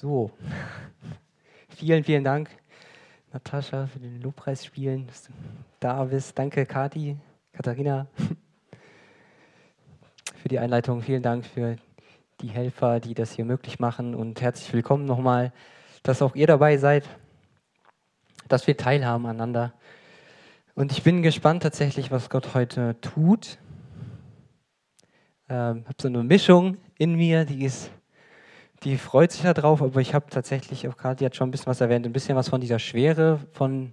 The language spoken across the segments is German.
So, vielen, vielen Dank, Natascha, für den Lobpreis spielen, dass du da bist. Danke, Kati, Katharina, für die Einleitung. Vielen Dank für die Helfer, die das hier möglich machen und herzlich willkommen nochmal, dass auch ihr dabei seid, dass wir teilhaben aneinander. Und ich bin gespannt tatsächlich, was Gott heute tut. Ähm, habe so eine Mischung in mir, die ist die freut sich darauf, aber ich habe tatsächlich, auch gerade jetzt schon ein bisschen was erwähnt, ein bisschen was von dieser Schwere, von,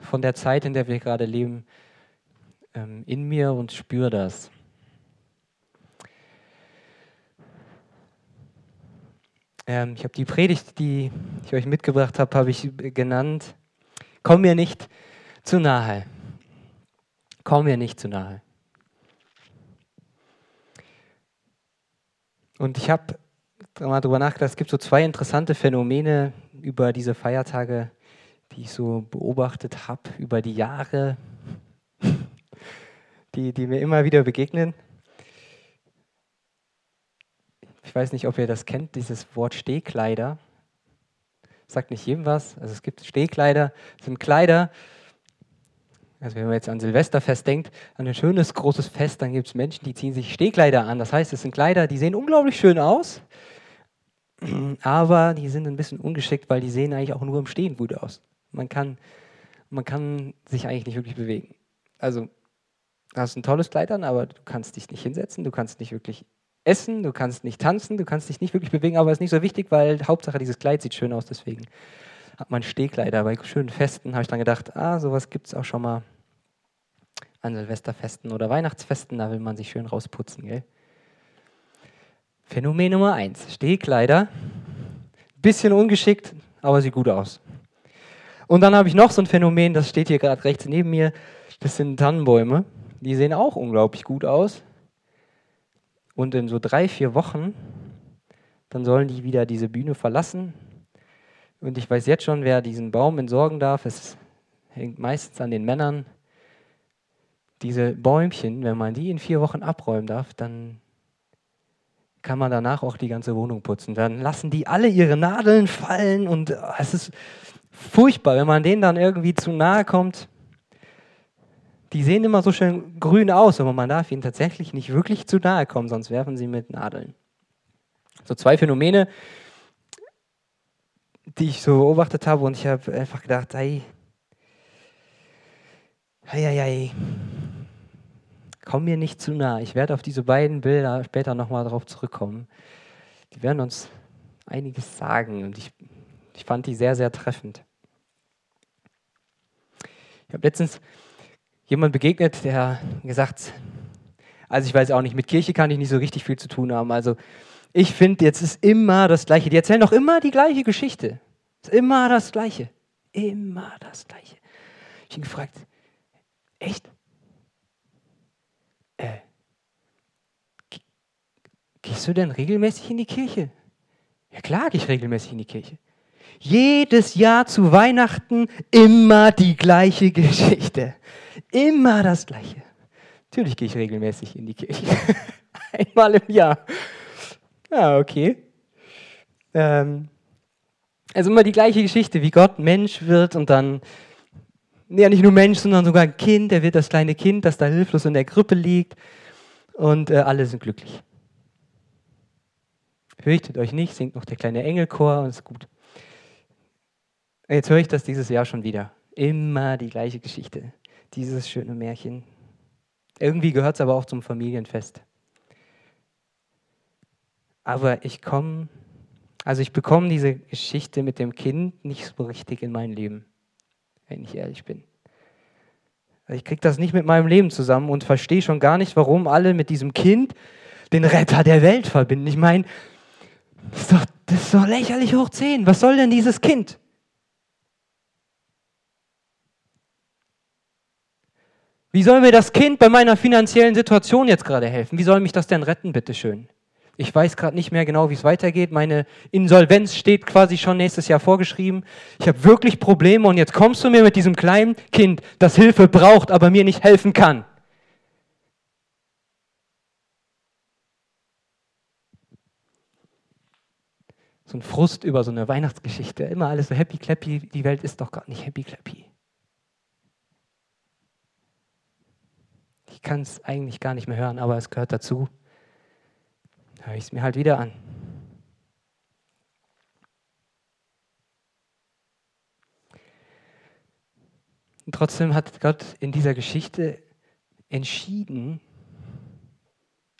von der Zeit, in der wir gerade leben, ähm, in mir und spüre das. Ähm, ich habe die Predigt, die ich euch mitgebracht habe, habe ich genannt, komm mir nicht zu nahe. Komm mir nicht zu nahe. Und ich habe mal drüber nachgedacht, es gibt so zwei interessante Phänomene über diese Feiertage, die ich so beobachtet habe über die Jahre, die, die mir immer wieder begegnen. Ich weiß nicht, ob ihr das kennt, dieses Wort Stehkleider. Sagt nicht jedem was. Also es gibt Stehkleider, sind Kleider, also wenn man jetzt an Silvesterfest denkt, an ein schönes großes Fest, dann gibt es Menschen, die ziehen sich Stehkleider an. Das heißt, es sind Kleider, die sehen unglaublich schön aus, aber die sind ein bisschen ungeschickt, weil die sehen eigentlich auch nur im Stehen gut aus. Man kann, man kann sich eigentlich nicht wirklich bewegen. Also, du hast ein tolles Kleid an, aber du kannst dich nicht hinsetzen, du kannst nicht wirklich essen, du kannst nicht tanzen, du kannst dich nicht wirklich bewegen, aber es ist nicht so wichtig, weil Hauptsache dieses Kleid sieht schön aus, deswegen hat man Stehkleider. Bei schönen Festen habe ich dann gedacht, ah, sowas gibt es auch schon mal an Silvesterfesten oder Weihnachtsfesten, da will man sich schön rausputzen, gell? Phänomen Nummer eins: Stehkleider. Bisschen ungeschickt, aber sieht gut aus. Und dann habe ich noch so ein Phänomen, das steht hier gerade rechts neben mir. Das sind Tannenbäume. Die sehen auch unglaublich gut aus. Und in so drei, vier Wochen, dann sollen die wieder diese Bühne verlassen. Und ich weiß jetzt schon, wer diesen Baum entsorgen darf. Es hängt meistens an den Männern. Diese Bäumchen, wenn man die in vier Wochen abräumen darf, dann kann man danach auch die ganze Wohnung putzen. Dann lassen die alle ihre Nadeln fallen und oh, es ist furchtbar, wenn man denen dann irgendwie zu nahe kommt. Die sehen immer so schön grün aus, aber man darf ihnen tatsächlich nicht wirklich zu nahe kommen, sonst werfen sie mit Nadeln. So zwei Phänomene, die ich so beobachtet habe und ich habe einfach gedacht, hey, hey, hey, hey, komm mir nicht zu nah. Ich werde auf diese beiden Bilder später nochmal darauf zurückkommen. Die werden uns einiges sagen und ich, ich fand die sehr, sehr treffend. Ich habe letztens jemand begegnet, der gesagt, also ich weiß auch nicht, mit Kirche kann ich nicht so richtig viel zu tun haben. Also ich finde, jetzt ist immer das Gleiche. Die erzählen doch immer die gleiche Geschichte. Es ist immer das Gleiche. Immer das Gleiche. Ich habe ihn gefragt, echt? Äh, gehst du denn regelmäßig in die Kirche? Ja klar, gehe ich regelmäßig in die Kirche. Jedes Jahr zu Weihnachten immer die gleiche Geschichte. Immer das Gleiche. Natürlich gehe ich regelmäßig in die Kirche. Einmal im Jahr. Ja, okay. Ähm, also immer die gleiche Geschichte, wie Gott Mensch wird und dann ja nicht nur Mensch, sondern sogar ein Kind. Er wird das kleine Kind, das da hilflos in der Krippe liegt. Und äh, alle sind glücklich. Fürchtet euch nicht, singt noch der kleine Engelchor und ist gut. Jetzt höre ich das dieses Jahr schon wieder. Immer die gleiche Geschichte. Dieses schöne Märchen. Irgendwie gehört es aber auch zum Familienfest. Aber ich komme, also ich bekomme diese Geschichte mit dem Kind nicht so richtig in mein Leben wenn ich ehrlich bin. Ich kriege das nicht mit meinem Leben zusammen und verstehe schon gar nicht, warum alle mit diesem Kind den Retter der Welt verbinden. Ich meine, das ist doch, das ist doch lächerlich hoch 10. Was soll denn dieses Kind? Wie soll mir das Kind bei meiner finanziellen Situation jetzt gerade helfen? Wie soll mich das denn retten, bitteschön? Ich weiß gerade nicht mehr genau, wie es weitergeht. Meine Insolvenz steht quasi schon nächstes Jahr vorgeschrieben. Ich habe wirklich Probleme und jetzt kommst du mir mit diesem kleinen Kind, das Hilfe braucht, aber mir nicht helfen kann. so ein Frust über so eine Weihnachtsgeschichte. Immer alles so happy clappy. Die Welt ist doch gar nicht happy clappy. Ich kann es eigentlich gar nicht mehr hören, aber es gehört dazu. Höre ich es mir halt wieder an. Und trotzdem hat Gott in dieser Geschichte entschieden,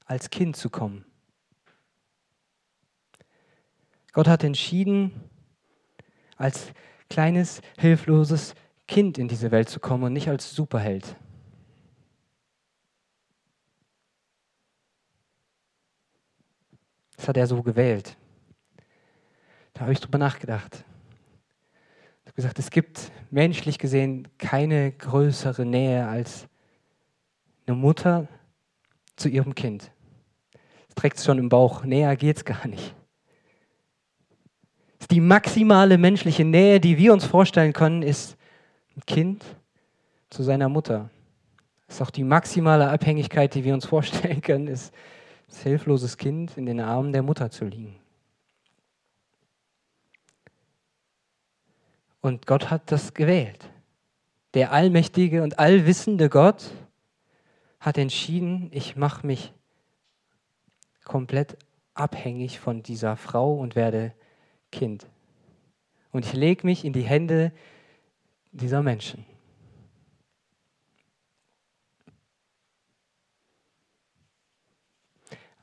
als Kind zu kommen. Gott hat entschieden, als kleines, hilfloses Kind in diese Welt zu kommen und nicht als Superheld. Hat er so gewählt. Da habe ich drüber nachgedacht. Ich habe gesagt, es gibt menschlich gesehen keine größere Nähe als eine Mutter zu ihrem Kind. Es trägt es schon im Bauch. Näher geht es gar nicht die maximale menschliche Nähe, die wir uns vorstellen können, ist ein Kind zu seiner Mutter. Das ist auch die maximale Abhängigkeit, die wir uns vorstellen können, ist das hilfloses Kind in den Armen der Mutter zu liegen. Und Gott hat das gewählt. Der allmächtige und allwissende Gott hat entschieden, ich mache mich komplett abhängig von dieser Frau und werde Kind. Und ich lege mich in die Hände dieser Menschen.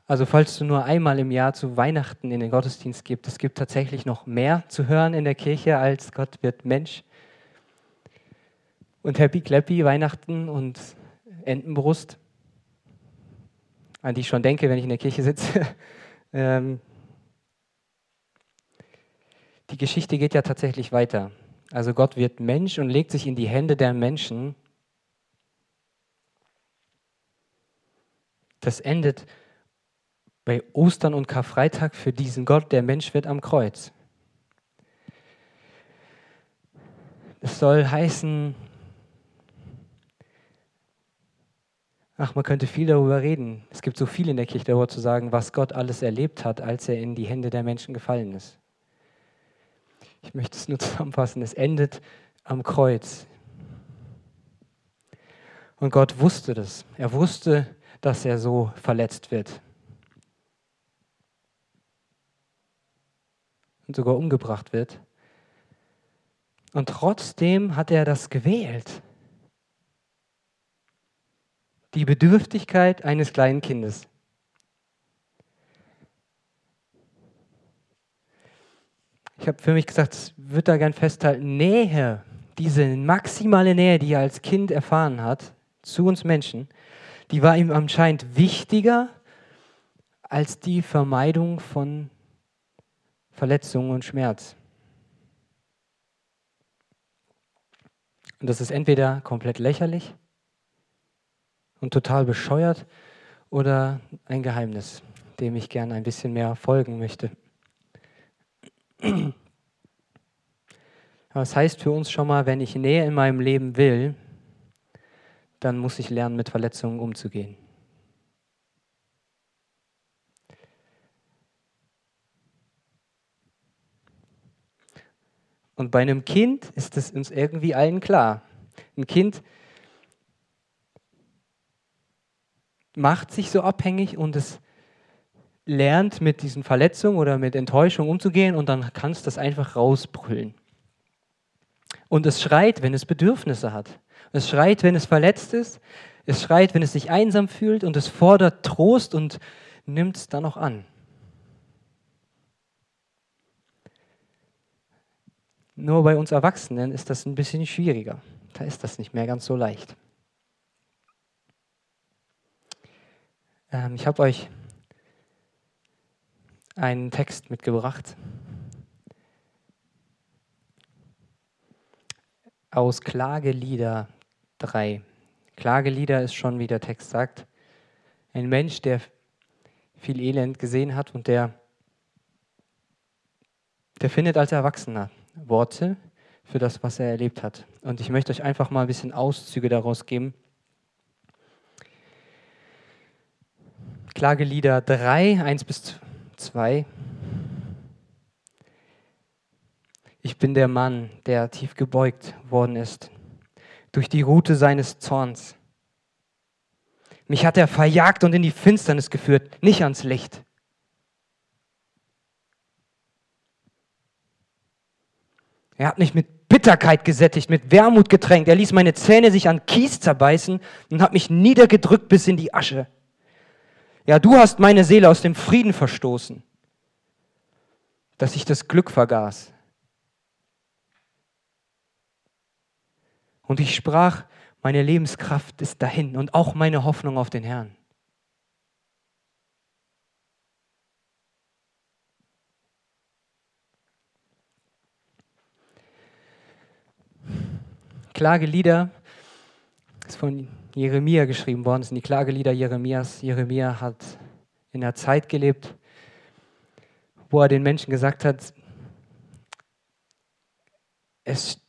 Also falls du nur einmal im Jahr zu Weihnachten in den Gottesdienst gibst, es gibt tatsächlich noch mehr zu hören in der Kirche als Gott wird Mensch. Und Happy Clappy Weihnachten und Entenbrust, an die ich schon denke, wenn ich in der Kirche sitze. ähm, die Geschichte geht ja tatsächlich weiter. Also Gott wird Mensch und legt sich in die Hände der Menschen. Das endet bei Ostern und Karfreitag für diesen Gott, der Mensch wird am Kreuz. Es soll heißen, ach, man könnte viel darüber reden. Es gibt so viel in der Kirche darüber zu sagen, was Gott alles erlebt hat, als er in die Hände der Menschen gefallen ist. Ich möchte es nur zusammenfassen. Es endet am Kreuz. Und Gott wusste das. Er wusste, dass er so verletzt wird. Und sogar umgebracht wird. Und trotzdem hat er das gewählt. Die Bedürftigkeit eines kleinen Kindes. Ich habe für mich gesagt, ich würde da gern festhalten, Nähe, diese maximale Nähe, die er als Kind erfahren hat zu uns Menschen, die war ihm anscheinend wichtiger als die Vermeidung von Verletzungen und Schmerz. Und das ist entweder komplett lächerlich und total bescheuert oder ein Geheimnis, dem ich gerne ein bisschen mehr folgen möchte. Das heißt für uns schon mal, wenn ich Nähe in meinem Leben will, dann muss ich lernen, mit Verletzungen umzugehen. Und bei einem Kind ist es uns irgendwie allen klar. Ein Kind macht sich so abhängig und es lernt, mit diesen Verletzungen oder mit Enttäuschung umzugehen und dann kann es das einfach rausbrüllen. Und es schreit, wenn es Bedürfnisse hat. Es schreit, wenn es verletzt ist. Es schreit, wenn es sich einsam fühlt und es fordert Trost und nimmt es dann auch an. Nur bei uns Erwachsenen ist das ein bisschen schwieriger. Da ist das nicht mehr ganz so leicht. Ähm, ich habe euch einen Text mitgebracht aus Klagelieder 3. Klagelieder ist schon, wie der Text sagt, ein Mensch, der viel Elend gesehen hat und der, der findet als Erwachsener Worte für das, was er erlebt hat. Und ich möchte euch einfach mal ein bisschen Auszüge daraus geben. Klagelieder 3, 1 bis 2. 2. Ich bin der Mann, der tief gebeugt worden ist durch die Rute seines Zorns. Mich hat er verjagt und in die Finsternis geführt, nicht ans Licht. Er hat mich mit Bitterkeit gesättigt, mit Wermut getränkt. Er ließ meine Zähne sich an Kies zerbeißen und hat mich niedergedrückt bis in die Asche. Ja, du hast meine Seele aus dem Frieden verstoßen, dass ich das Glück vergaß. Und ich sprach, meine Lebenskraft ist dahin und auch meine Hoffnung auf den Herrn. Klagelieder ist von Jeremia geschrieben worden, das sind die Klagelieder Jeremias. Jeremia hat in der Zeit gelebt, wo er den Menschen gesagt hat, es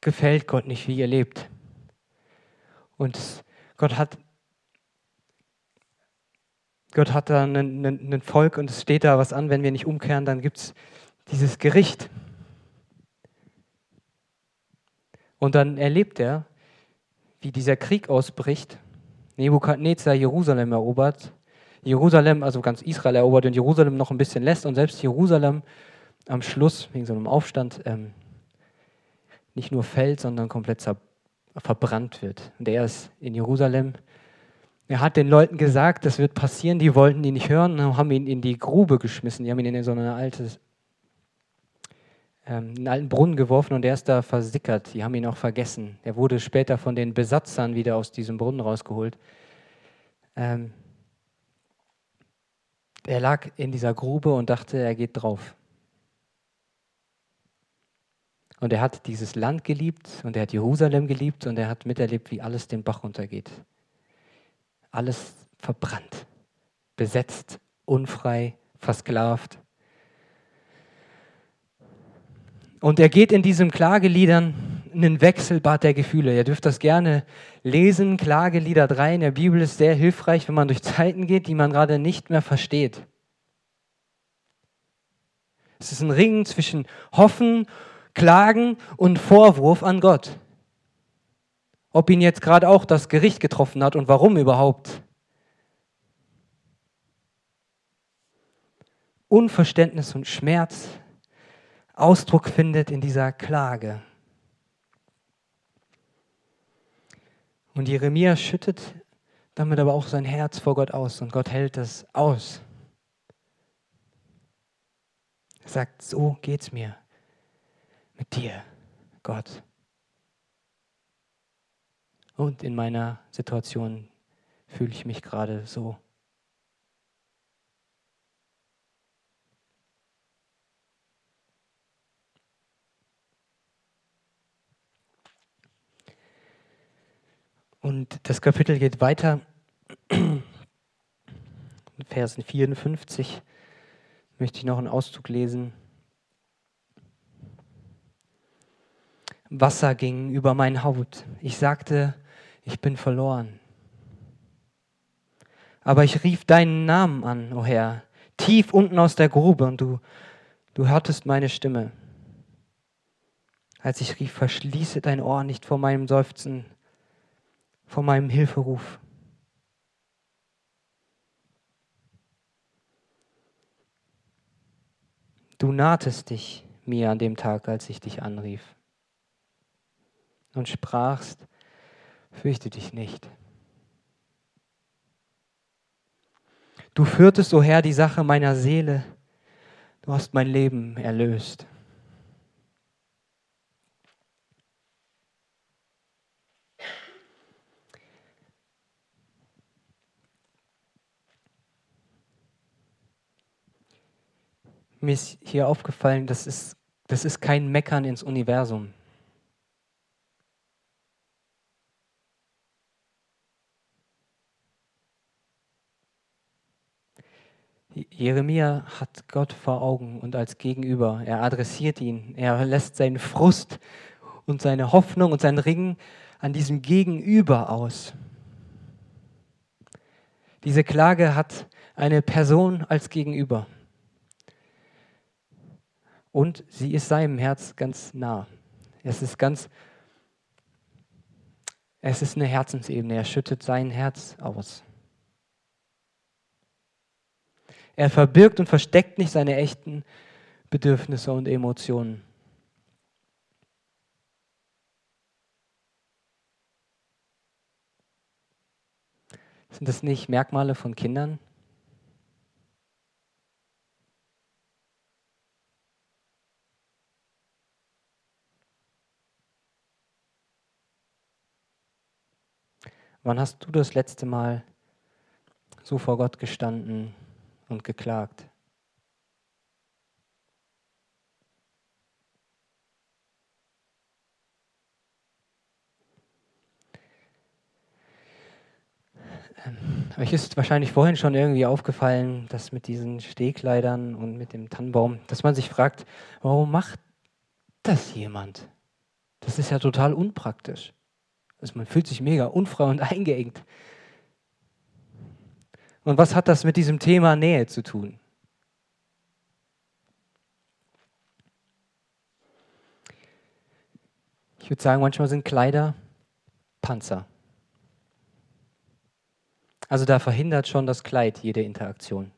gefällt Gott nicht, wie ihr lebt. Und Gott hat, Gott hat da ein Volk und es steht da was an, wenn wir nicht umkehren, dann gibt es dieses Gericht. Und dann erlebt er, wie dieser Krieg ausbricht. Nebukadnezar Jerusalem erobert. Jerusalem, also ganz Israel erobert und Jerusalem noch ein bisschen lässt und selbst Jerusalem am Schluss, wegen so einem Aufstand, ähm, nicht nur fällt, sondern komplett verbrannt wird. Und er ist in Jerusalem. Er hat den Leuten gesagt, das wird passieren, die wollten ihn nicht hören und haben ihn in die Grube geschmissen. Die haben ihn in so eine alte ähm, einen alten Brunnen geworfen und er ist da versickert. Die haben ihn auch vergessen. Er wurde später von den Besatzern wieder aus diesem Brunnen rausgeholt. Ähm, er lag in dieser Grube und dachte, er geht drauf. Und er hat dieses Land geliebt und er hat Jerusalem geliebt und er hat miterlebt, wie alles den Bach runtergeht. Alles verbrannt, besetzt, unfrei, versklavt. Und er geht in diesen Klageliedern einen Wechselbad der Gefühle. Ihr dürft das gerne lesen. Klagelieder 3 in der Bibel ist sehr hilfreich, wenn man durch Zeiten geht, die man gerade nicht mehr versteht. Es ist ein Ringen zwischen Hoffen, Klagen und Vorwurf an Gott. Ob ihn jetzt gerade auch das Gericht getroffen hat und warum überhaupt. Unverständnis und Schmerz Ausdruck findet in dieser Klage. Und Jeremia schüttet damit aber auch sein Herz vor Gott aus und Gott hält es aus. Er sagt, so geht's mir mit dir, Gott. Und in meiner Situation fühle ich mich gerade so. Und das Kapitel geht weiter. Versen 54 möchte ich noch einen Auszug lesen. Wasser ging über mein Haut. Ich sagte, ich bin verloren. Aber ich rief deinen Namen an, o oh Herr, tief unten aus der Grube, und du, du hörtest meine Stimme. Als ich rief, verschließe dein Ohr nicht vor meinem Seufzen, vor meinem Hilferuf. Du nahtest dich mir an dem Tag, als ich dich anrief und sprachst, fürchte dich nicht. Du führtest, o oh Herr, die Sache meiner Seele, du hast mein Leben erlöst. Mir ist hier aufgefallen, das ist, das ist kein Meckern ins Universum. Jeremia hat Gott vor Augen und als Gegenüber. Er adressiert ihn. Er lässt seinen Frust und seine Hoffnung und sein Ringen an diesem Gegenüber aus. Diese Klage hat eine Person als Gegenüber. Und sie ist seinem Herz ganz nah. Es ist ganz, es ist eine Herzensebene. Er schüttet sein Herz aus. Er verbirgt und versteckt nicht seine echten Bedürfnisse und Emotionen. Sind das nicht Merkmale von Kindern? Wann hast du das letzte Mal so vor Gott gestanden und geklagt? Ähm, euch ist wahrscheinlich vorhin schon irgendwie aufgefallen, dass mit diesen Stehkleidern und mit dem Tannenbaum, dass man sich fragt, warum macht das jemand? Das ist ja total unpraktisch. Also man fühlt sich mega unfrei und eingeengt. Und was hat das mit diesem Thema Nähe zu tun? Ich würde sagen, manchmal sind Kleider Panzer. Also da verhindert schon das Kleid jede Interaktion.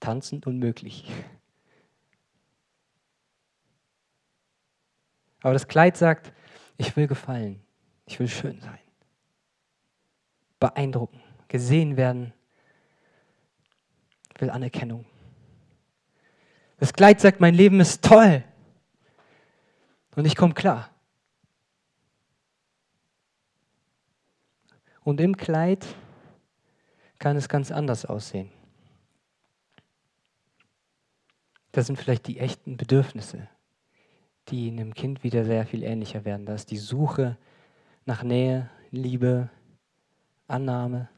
Tanzen unmöglich. Aber das Kleid sagt, ich will gefallen, ich will schön sein, beeindrucken, gesehen werden, will Anerkennung. Das Kleid sagt, mein Leben ist toll und ich komme klar. Und im Kleid kann es ganz anders aussehen. Das sind vielleicht die echten Bedürfnisse, die einem Kind wieder sehr viel ähnlicher werden. Da ist die Suche nach Nähe, Liebe, Annahme,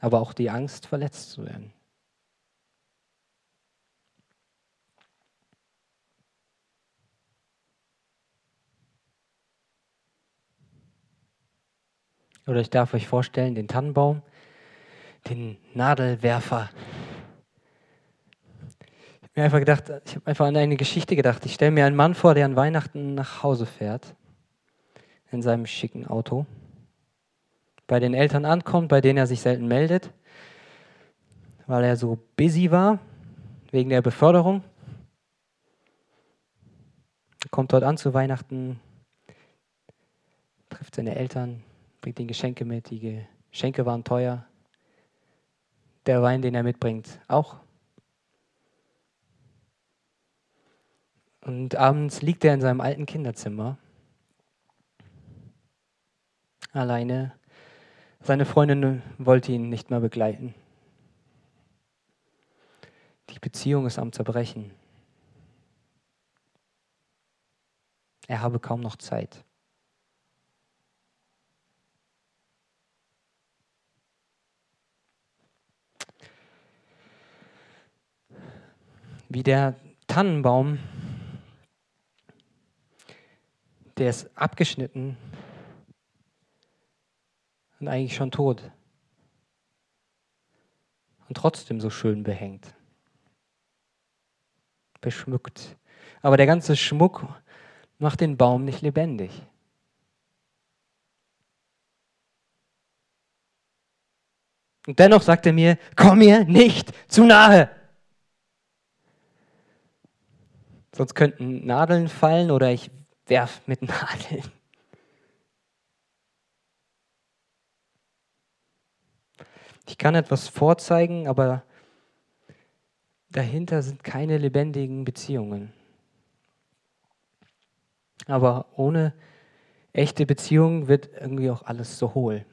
aber auch die Angst, verletzt zu werden. Oder ich darf euch vorstellen, den Tannenbaum, den Nadelwerfer, mir einfach gedacht, ich habe einfach an eine Geschichte gedacht. Ich stelle mir einen Mann vor, der an Weihnachten nach Hause fährt, in seinem schicken Auto, bei den Eltern ankommt, bei denen er sich selten meldet, weil er so busy war, wegen der Beförderung. Er kommt dort an zu Weihnachten, trifft seine Eltern, bringt ihnen Geschenke mit. Die Geschenke waren teuer. Der Wein, den er mitbringt, auch. Und abends liegt er in seinem alten Kinderzimmer, alleine. Seine Freundin wollte ihn nicht mehr begleiten. Die Beziehung ist am Zerbrechen. Er habe kaum noch Zeit. Wie der Tannenbaum der ist abgeschnitten und eigentlich schon tot. Und trotzdem so schön behängt, beschmückt. Aber der ganze Schmuck macht den Baum nicht lebendig. Und dennoch sagt er mir, komm mir nicht zu nahe. Sonst könnten Nadeln fallen oder ich werf mit Nadeln. Ich kann etwas vorzeigen, aber dahinter sind keine lebendigen Beziehungen. Aber ohne echte Beziehungen wird irgendwie auch alles so hohl.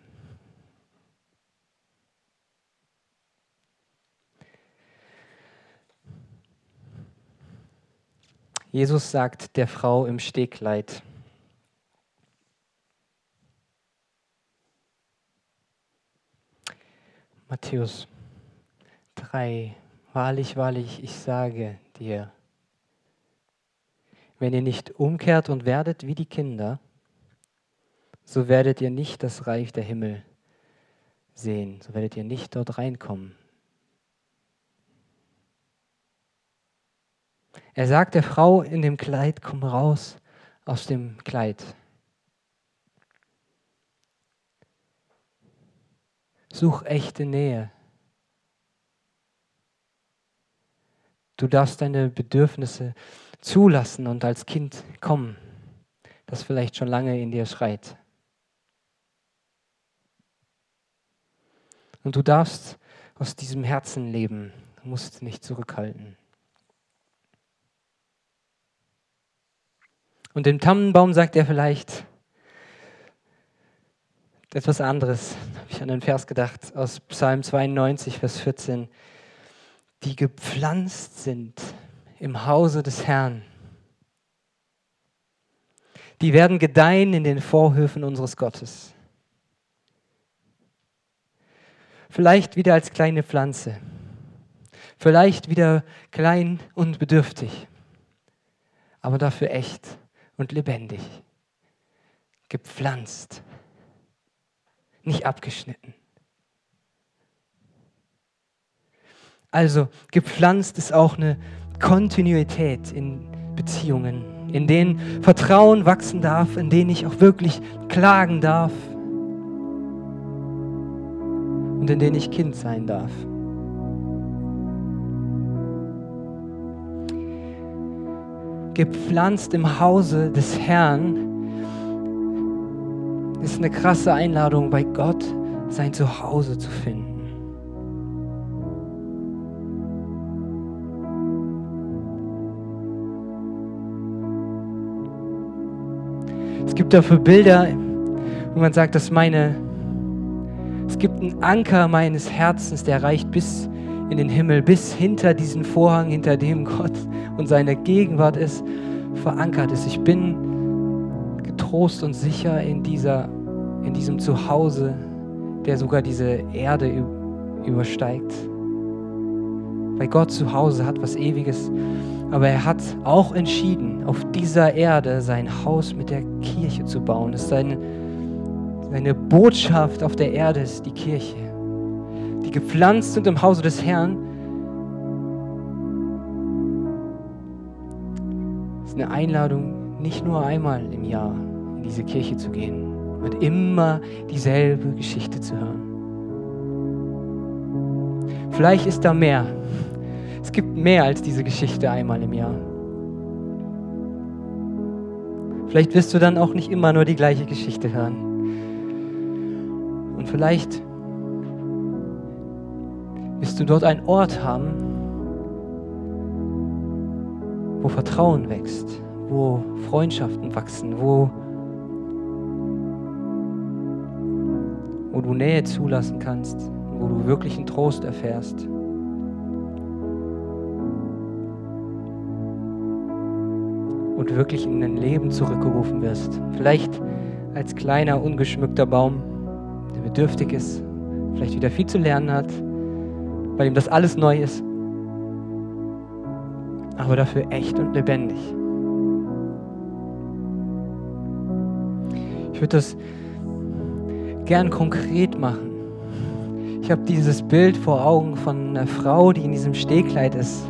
Jesus sagt der Frau im Stegleid, Matthäus 3, wahrlich, wahrlich, ich sage dir, wenn ihr nicht umkehrt und werdet wie die Kinder, so werdet ihr nicht das Reich der Himmel sehen, so werdet ihr nicht dort reinkommen. Er sagt der Frau in dem Kleid, komm raus aus dem Kleid. Such echte Nähe. Du darfst deine Bedürfnisse zulassen und als Kind kommen, das vielleicht schon lange in dir schreit. Und du darfst aus diesem Herzen leben, du musst nicht zurückhalten. Und dem Tannenbaum sagt er vielleicht etwas anderes. Habe ich an den Vers gedacht aus Psalm 92, Vers 14. Die gepflanzt sind im Hause des Herrn. Die werden gedeihen in den Vorhöfen unseres Gottes. Vielleicht wieder als kleine Pflanze. Vielleicht wieder klein und bedürftig. Aber dafür echt und lebendig. Gepflanzt. Nicht abgeschnitten. Also gepflanzt ist auch eine Kontinuität in Beziehungen, in denen Vertrauen wachsen darf, in denen ich auch wirklich klagen darf und in denen ich Kind sein darf. Gepflanzt im Hause des Herrn ist eine krasse Einladung, bei Gott sein Zuhause zu finden. Es gibt dafür Bilder, wo man sagt, dass meine es gibt einen Anker meines Herzens, der reicht bis in den Himmel, bis hinter diesen Vorhang, hinter dem Gott und seine Gegenwart ist, verankert ist. Ich bin getrost und sicher in, dieser, in diesem Zuhause, der sogar diese Erde übersteigt. Weil Gott zu Hause hat was Ewiges, aber er hat auch entschieden, auf dieser Erde sein Haus mit der Kirche zu bauen. Es ist seine seine Botschaft auf der Erde ist die Kirche, die gepflanzt sind im Hause des Herrn. Ist eine Einladung, nicht nur einmal im Jahr in diese Kirche zu gehen und immer dieselbe Geschichte zu hören. Vielleicht ist da mehr. Es gibt mehr als diese Geschichte einmal im Jahr. Vielleicht wirst du dann auch nicht immer nur die gleiche Geschichte hören. Und vielleicht wirst du dort einen Ort haben, wo Vertrauen wächst, wo Freundschaften wachsen, wo, wo du Nähe zulassen kannst, wo du wirklichen Trost erfährst. Und wirklich in dein Leben zurückgerufen wirst. Vielleicht als kleiner, ungeschmückter Baum bedürftig ist, vielleicht wieder viel zu lernen hat, bei dem das alles neu ist, aber dafür echt und lebendig. Ich würde das gern konkret machen. Ich habe dieses Bild vor Augen von einer Frau, die in diesem Stehkleid ist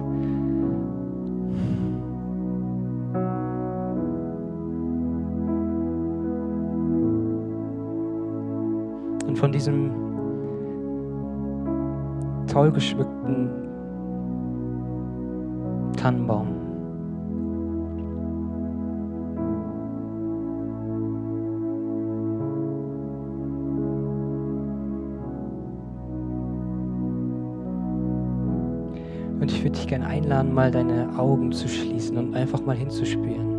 von diesem toll geschmückten Tannenbaum. Und ich würde dich gerne einladen, mal deine Augen zu schließen und einfach mal hinzuspüren.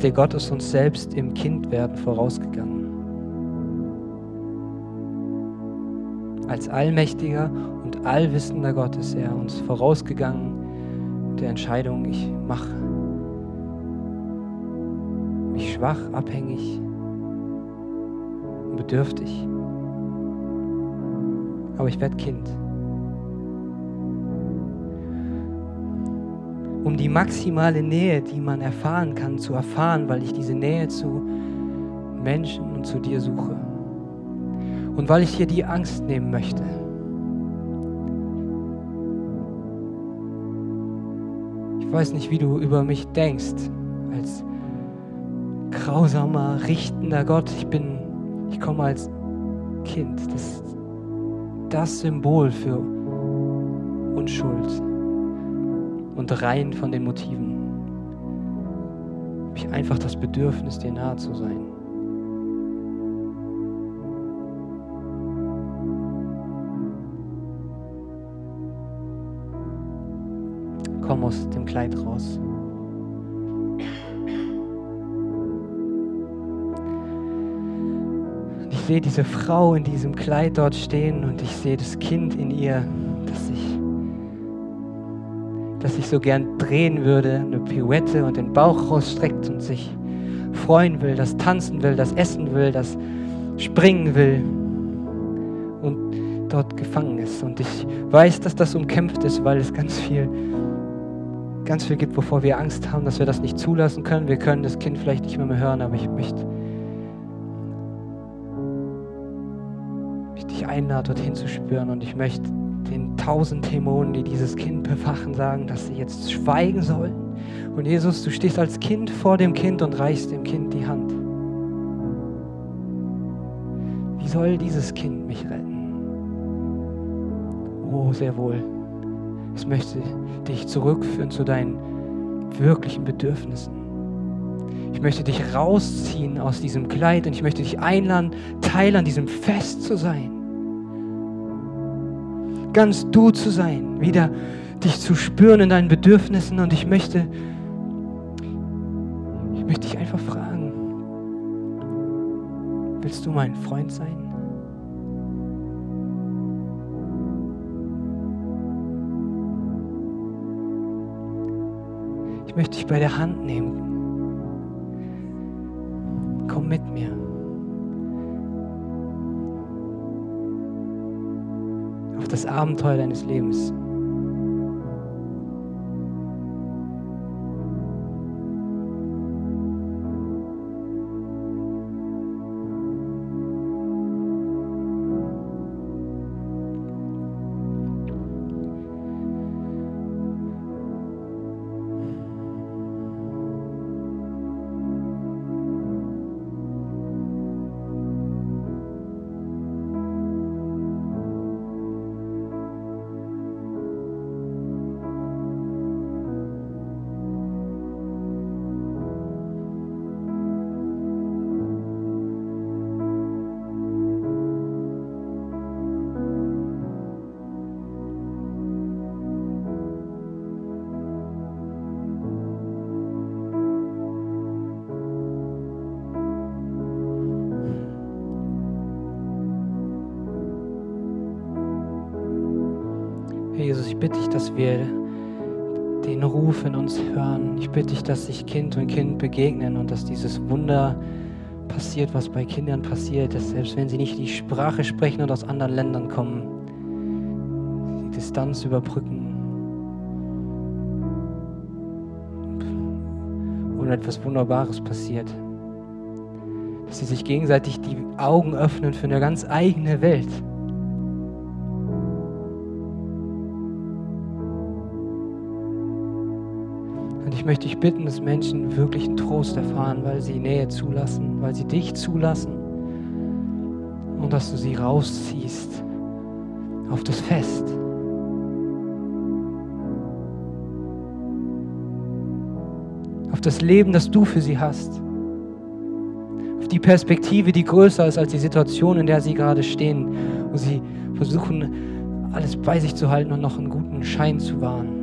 ist der Gott ist uns selbst im Kindwerden vorausgegangen. Als allmächtiger und allwissender Gott ist er uns vorausgegangen mit der Entscheidung, ich mache mich schwach, abhängig und bedürftig. Aber ich werde Kind. um die maximale Nähe, die man erfahren kann, zu erfahren, weil ich diese Nähe zu Menschen und zu dir suche. Und weil ich dir die Angst nehmen möchte. Ich weiß nicht, wie du über mich denkst, als grausamer, richtender Gott. Ich bin, ich komme als Kind. Das ist das Symbol für Unschuld und rein von den Motiven. Ich habe einfach das Bedürfnis, dir nahe zu sein. Komm aus dem Kleid raus. Ich sehe diese Frau in diesem Kleid dort stehen und ich sehe das Kind in ihr, das sich das sich so gern drehen würde, eine Pirouette und den Bauch rausstreckt und sich freuen will, das tanzen will, das essen will, das springen will und dort gefangen ist. Und ich weiß, dass das umkämpft ist, weil es ganz viel, ganz viel gibt, wovor wir Angst haben, dass wir das nicht zulassen können. Wir können das Kind vielleicht nicht mehr, mehr hören, aber ich möchte, möchte dich einladen, dorthin zu spüren und ich möchte den tausend Dämonen, die dieses Kind bewachen, sagen, dass sie jetzt schweigen sollen. Und Jesus, du stehst als Kind vor dem Kind und reichst dem Kind die Hand. Wie soll dieses Kind mich retten? Oh, sehr wohl. Es möchte dich zurückführen zu deinen wirklichen Bedürfnissen. Ich möchte dich rausziehen aus diesem Kleid und ich möchte dich einladen, Teil an diesem Fest zu sein ganz du zu sein, wieder dich zu spüren in deinen Bedürfnissen und ich möchte, ich möchte dich einfach fragen, willst du mein Freund sein? Möchte dich bei der Hand nehmen. Komm mit mir. das Abenteuer deines Lebens. Bitte dich, dass wir den Ruf in uns hören. Ich bitte dich, dass sich Kind und Kind begegnen und dass dieses Wunder passiert, was bei Kindern passiert, dass selbst wenn sie nicht die Sprache sprechen und aus anderen Ländern kommen, die Distanz überbrücken und etwas Wunderbares passiert. Dass sie sich gegenseitig die Augen öffnen für eine ganz eigene Welt. Möchte dich bitten, dass Menschen wirklich einen Trost erfahren, weil sie Nähe zulassen, weil sie dich zulassen und dass du sie rausziehst auf das Fest. Auf das Leben, das du für sie hast. Auf die Perspektive, die größer ist als die Situation, in der sie gerade stehen, wo sie versuchen, alles bei sich zu halten und noch einen guten Schein zu wahren.